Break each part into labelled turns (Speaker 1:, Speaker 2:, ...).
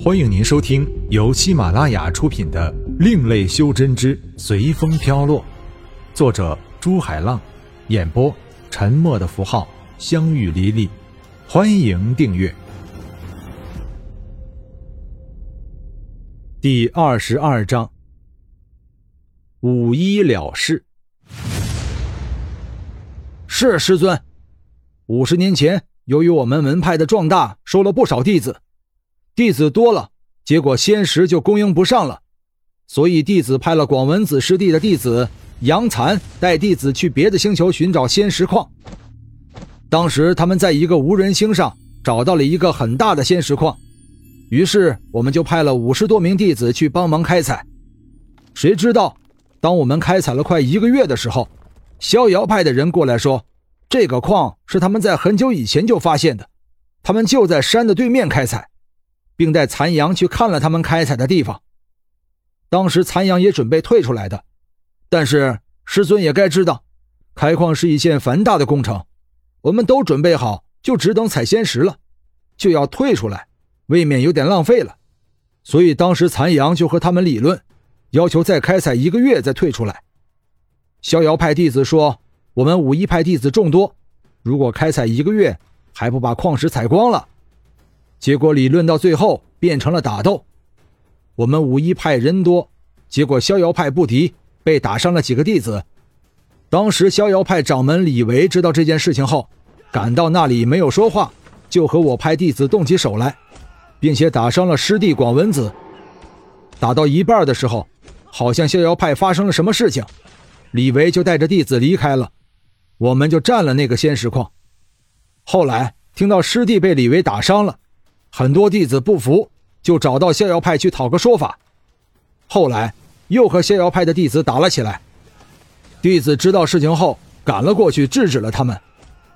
Speaker 1: 欢迎您收听由喜马拉雅出品的《另类修真之随风飘落》，作者朱海浪，演播沉默的符号、相遇离离。欢迎订阅。第二十二章：五一了事。
Speaker 2: 是师尊，五十年前，由于我们门派的壮大，收了不少弟子。弟子多了，结果仙石就供应不上了，所以弟子派了广文子师弟的弟子杨残带弟子去别的星球寻找仙石矿。当时他们在一个无人星上找到了一个很大的仙石矿，于是我们就派了五十多名弟子去帮忙开采。谁知道，当我们开采了快一个月的时候，逍遥派的人过来说，这个矿是他们在很久以前就发现的，他们就在山的对面开采。并带残阳去看了他们开采的地方。当时残阳也准备退出来的，但是师尊也该知道，开矿是一件繁大的工程，我们都准备好，就只等采仙石了，就要退出来，未免有点浪费了。所以当时残阳就和他们理论，要求再开采一个月再退出来。逍遥派弟子说：“我们武一派弟子众多，如果开采一个月还不把矿石采光了。”结果理论到最后变成了打斗，我们五一派人多，结果逍遥派不敌，被打伤了几个弟子。当时逍遥派掌门李维知道这件事情后，赶到那里没有说话，就和我派弟子动起手来，并且打伤了师弟广文子。打到一半的时候，好像逍遥派发生了什么事情，李维就带着弟子离开了，我们就占了那个仙石矿。后来听到师弟被李维打伤了。很多弟子不服，就找到逍遥派去讨个说法。后来又和逍遥派的弟子打了起来。弟子知道事情后，赶了过去制止了他们。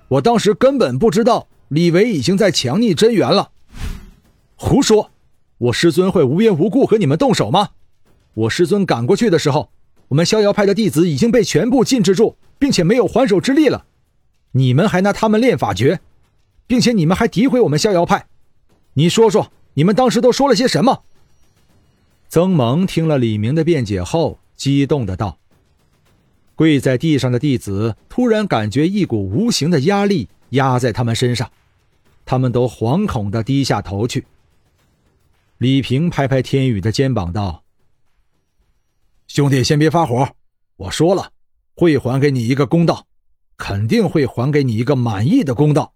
Speaker 2: 我当时根本不知道李维已经在强逆真元了。胡说！我师尊会无缘无故和你们动手吗？我师尊赶过去的时候，我们逍遥派的弟子已经被全部禁制住，并且没有还手之力了。你们还拿他们练法诀，并且你们还诋毁我们逍遥派。你说说，你们当时都说了些什么？
Speaker 1: 曾蒙听了李明的辩解后，激动的道：“跪在地上的弟子突然感觉一股无形的压力压在他们身上，他们都惶恐的低下头去。”李平拍拍天宇的肩膀道：“
Speaker 2: 兄弟，先别发火，我说了，会还给你一个公道，肯定会还给你一个满意的公道。”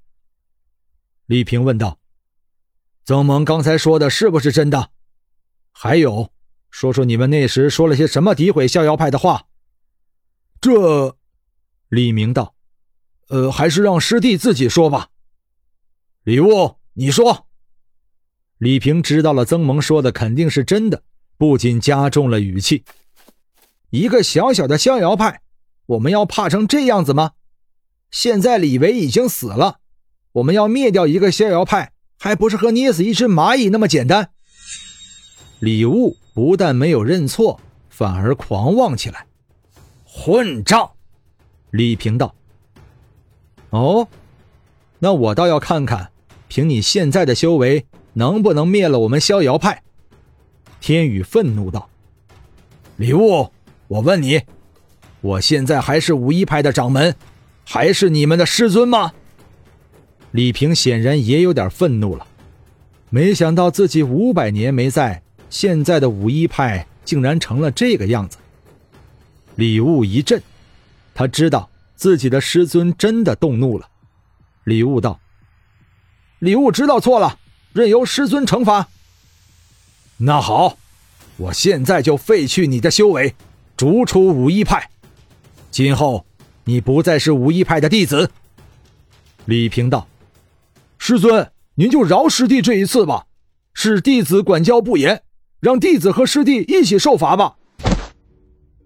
Speaker 1: 李平问道。
Speaker 2: 曾萌刚才说的是不是真的？还有，说说你们那时说了些什么诋毁逍遥派的话？
Speaker 1: 这，李明道，
Speaker 2: 呃，还是让师弟自己说吧。礼物，你说。
Speaker 1: 李平知道了曾萌说的肯定是真的，不仅加重了语气：“
Speaker 2: 一个小小的逍遥派，我们要怕成这样子吗？现在李维已经死了，我们要灭掉一个逍遥派。”还不是和捏死一只蚂蚁那么简单。
Speaker 1: 李悟不但没有认错，反而狂妄起来。
Speaker 2: 混账！
Speaker 1: 李平道：“哦，那我倒要看看，凭你现在的修为，能不能灭了我们逍遥派？”
Speaker 2: 天宇愤怒道：“李悟，我问你，我现在还是五一派的掌门，还是你们的师尊吗？”
Speaker 1: 李平显然也有点愤怒了，没想到自己五百年没在，现在的五一派竟然成了这个样子。李悟一震，他知道自己的师尊真的动怒了。李悟道：“
Speaker 2: 李悟知道错了，任由师尊惩罚。”那好，我现在就废去你的修为，逐出五一派，今后你不再是五一派的弟子。”
Speaker 1: 李平道。
Speaker 2: 师尊，您就饶师弟这一次吧。是弟子管教不严，让弟子和师弟一起受罚吧。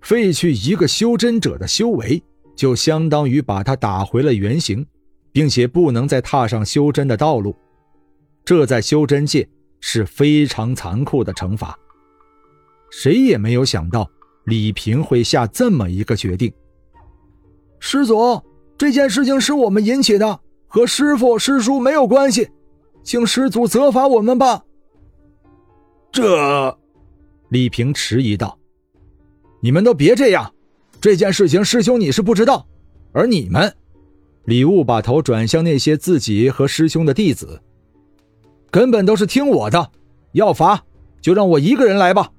Speaker 1: 废去一个修真者的修为，就相当于把他打回了原形，并且不能再踏上修真的道路。这在修真界是非常残酷的惩罚。谁也没有想到李平会下这么一个决定。
Speaker 2: 师祖，这件事情是我们引起的。和师傅师叔没有关系，请师祖责罚我们吧。
Speaker 1: 这，李平迟疑道：“
Speaker 2: 你们都别这样，这件事情师兄你是不知道，而你们……”
Speaker 1: 李悟把头转向那些自己和师兄的弟子，
Speaker 2: 根本都是听我的，要罚就让我一个人来吧。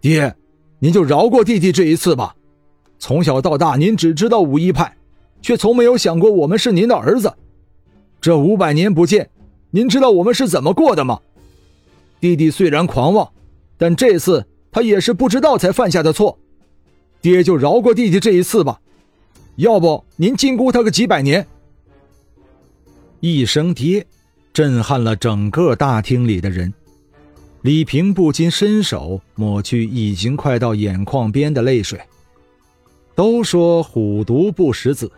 Speaker 2: 爹，您就饶过弟弟这一次吧。从小到大，您只知道武一派，却从没有想过我们是您的儿子。这五百年不见，您知道我们是怎么过的吗？弟弟虽然狂妄，但这次他也是不知道才犯下的错。爹就饶过弟弟这一次吧。要不您禁锢他个几百年？
Speaker 1: 一声“爹”，震撼了整个大厅里的人。李平不禁伸手抹去已经快到眼眶边的泪水。都说虎毒不食子，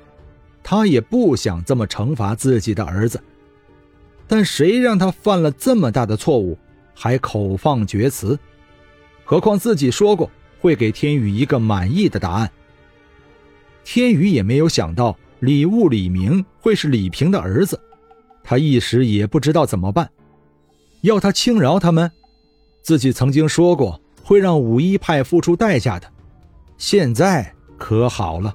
Speaker 1: 他也不想这么惩罚自己的儿子。但谁让他犯了这么大的错误，还口放厥词？何况自己说过会给天宇一个满意的答案。天宇也没有想到李悟、李明会是李平的儿子，他一时也不知道怎么办。要他轻饶他们？自己曾经说过会让五一派付出代价的，现在可好了。